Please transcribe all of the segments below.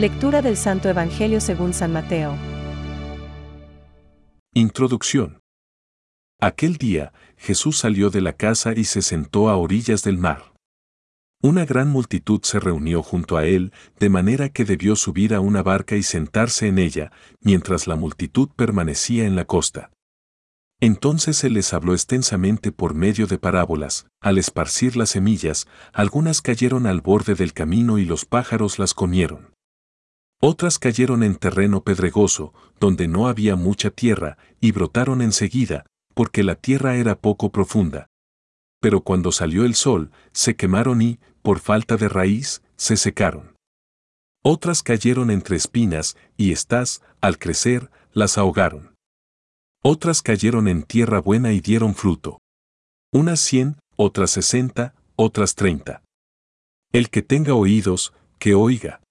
Lectura del Santo Evangelio según San Mateo. Introducción. Aquel día, Jesús salió de la casa y se sentó a orillas del mar. Una gran multitud se reunió junto a él, de manera que debió subir a una barca y sentarse en ella, mientras la multitud permanecía en la costa. Entonces se les habló extensamente por medio de parábolas, al esparcir las semillas, algunas cayeron al borde del camino y los pájaros las comieron. Otras cayeron en terreno pedregoso, donde no había mucha tierra, y brotaron enseguida, porque la tierra era poco profunda. Pero cuando salió el sol, se quemaron y, por falta de raíz, se secaron. Otras cayeron entre espinas, y éstas, al crecer, las ahogaron. Otras cayeron en tierra buena y dieron fruto. Unas cien, otras sesenta, otras treinta. El que tenga oídos, que oiga.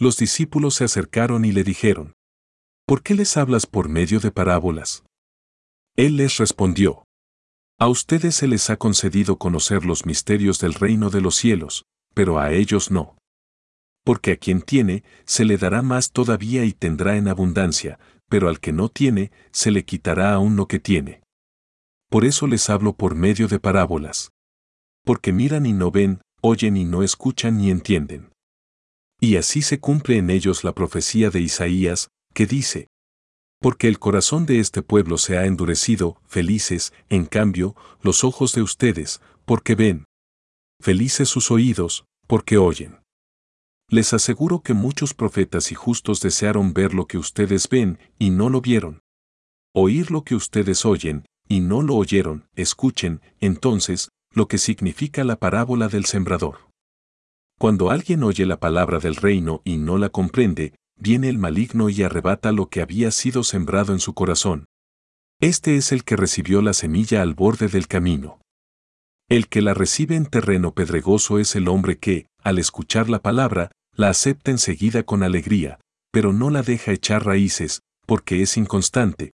Los discípulos se acercaron y le dijeron, ¿Por qué les hablas por medio de parábolas? Él les respondió, A ustedes se les ha concedido conocer los misterios del reino de los cielos, pero a ellos no. Porque a quien tiene, se le dará más todavía y tendrá en abundancia, pero al que no tiene, se le quitará aún lo que tiene. Por eso les hablo por medio de parábolas. Porque miran y no ven, oyen y no escuchan ni entienden. Y así se cumple en ellos la profecía de Isaías, que dice, Porque el corazón de este pueblo se ha endurecido, felices, en cambio, los ojos de ustedes, porque ven. Felices sus oídos, porque oyen. Les aseguro que muchos profetas y justos desearon ver lo que ustedes ven y no lo vieron. Oír lo que ustedes oyen y no lo oyeron, escuchen, entonces, lo que significa la parábola del sembrador. Cuando alguien oye la palabra del reino y no la comprende, viene el maligno y arrebata lo que había sido sembrado en su corazón. Este es el que recibió la semilla al borde del camino. El que la recibe en terreno pedregoso es el hombre que, al escuchar la palabra, la acepta enseguida con alegría, pero no la deja echar raíces, porque es inconstante.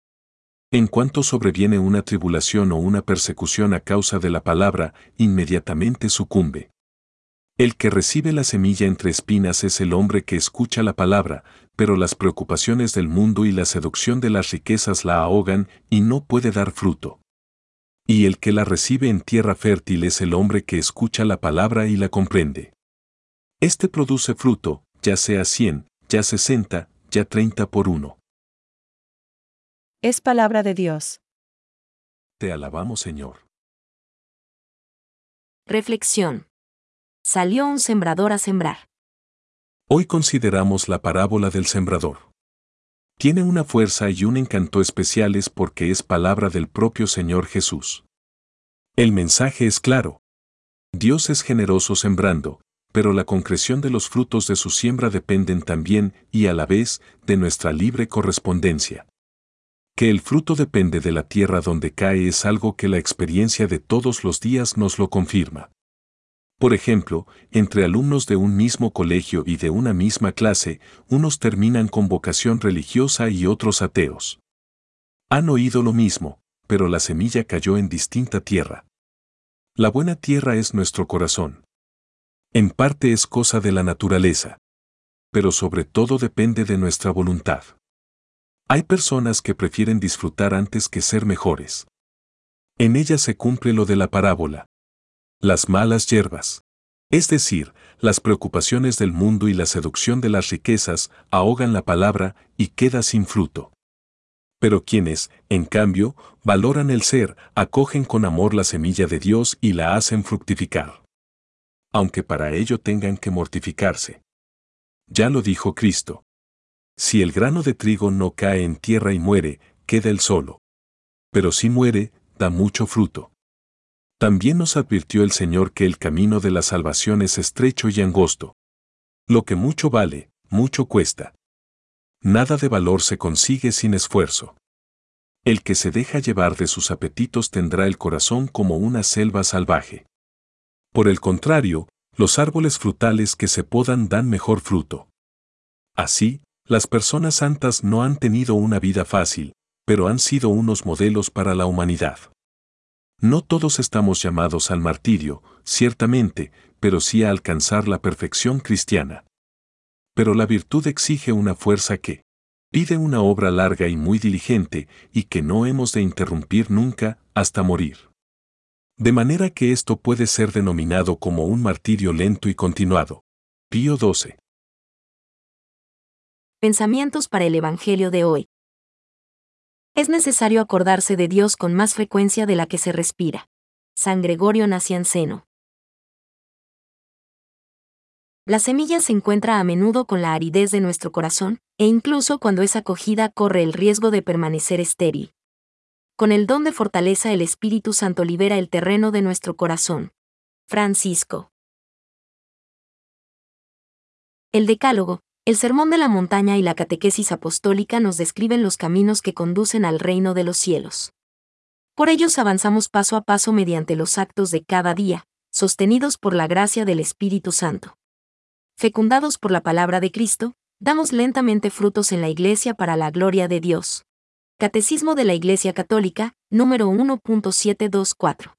En cuanto sobreviene una tribulación o una persecución a causa de la palabra, inmediatamente sucumbe. El que recibe la semilla entre espinas es el hombre que escucha la palabra, pero las preocupaciones del mundo y la seducción de las riquezas la ahogan y no puede dar fruto. Y el que la recibe en tierra fértil es el hombre que escucha la palabra y la comprende. Este produce fruto, ya sea 100, ya 60, ya 30 por uno. Es palabra de Dios. Te alabamos, Señor. Reflexión. Salió un sembrador a sembrar. Hoy consideramos la parábola del sembrador. Tiene una fuerza y un encanto especiales porque es palabra del propio Señor Jesús. El mensaje es claro. Dios es generoso sembrando, pero la concreción de los frutos de su siembra dependen también, y a la vez, de nuestra libre correspondencia. Que el fruto depende de la tierra donde cae es algo que la experiencia de todos los días nos lo confirma. Por ejemplo, entre alumnos de un mismo colegio y de una misma clase, unos terminan con vocación religiosa y otros ateos. Han oído lo mismo, pero la semilla cayó en distinta tierra. La buena tierra es nuestro corazón. En parte es cosa de la naturaleza. Pero sobre todo depende de nuestra voluntad. Hay personas que prefieren disfrutar antes que ser mejores. En ella se cumple lo de la parábola. Las malas hierbas. Es decir, las preocupaciones del mundo y la seducción de las riquezas ahogan la palabra y queda sin fruto. Pero quienes, en cambio, valoran el ser, acogen con amor la semilla de Dios y la hacen fructificar aunque para ello tengan que mortificarse. Ya lo dijo Cristo. Si el grano de trigo no cae en tierra y muere, queda el solo. Pero si muere, da mucho fruto. También nos advirtió el Señor que el camino de la salvación es estrecho y angosto. Lo que mucho vale, mucho cuesta. Nada de valor se consigue sin esfuerzo. El que se deja llevar de sus apetitos tendrá el corazón como una selva salvaje. Por el contrario, los árboles frutales que se podan dan mejor fruto. Así, las personas santas no han tenido una vida fácil, pero han sido unos modelos para la humanidad. No todos estamos llamados al martirio, ciertamente, pero sí a alcanzar la perfección cristiana. pero la virtud exige una fuerza que pide una obra larga y muy diligente y que no hemos de interrumpir nunca hasta morir. De manera que esto puede ser denominado como un martirio lento y continuado. Pío 12. Pensamientos para el Evangelio de hoy. Es necesario acordarse de Dios con más frecuencia de la que se respira. San Gregorio Nacianceno. La semilla se encuentra a menudo con la aridez de nuestro corazón, e incluso cuando es acogida corre el riesgo de permanecer estéril. Con el don de fortaleza el Espíritu Santo libera el terreno de nuestro corazón. Francisco. El Decálogo, el Sermón de la Montaña y la Catequesis Apostólica nos describen los caminos que conducen al reino de los cielos. Por ellos avanzamos paso a paso mediante los actos de cada día, sostenidos por la gracia del Espíritu Santo fecundados por la palabra de Cristo, damos lentamente frutos en la Iglesia para la gloria de Dios. Catecismo de la Iglesia Católica, número 1.724.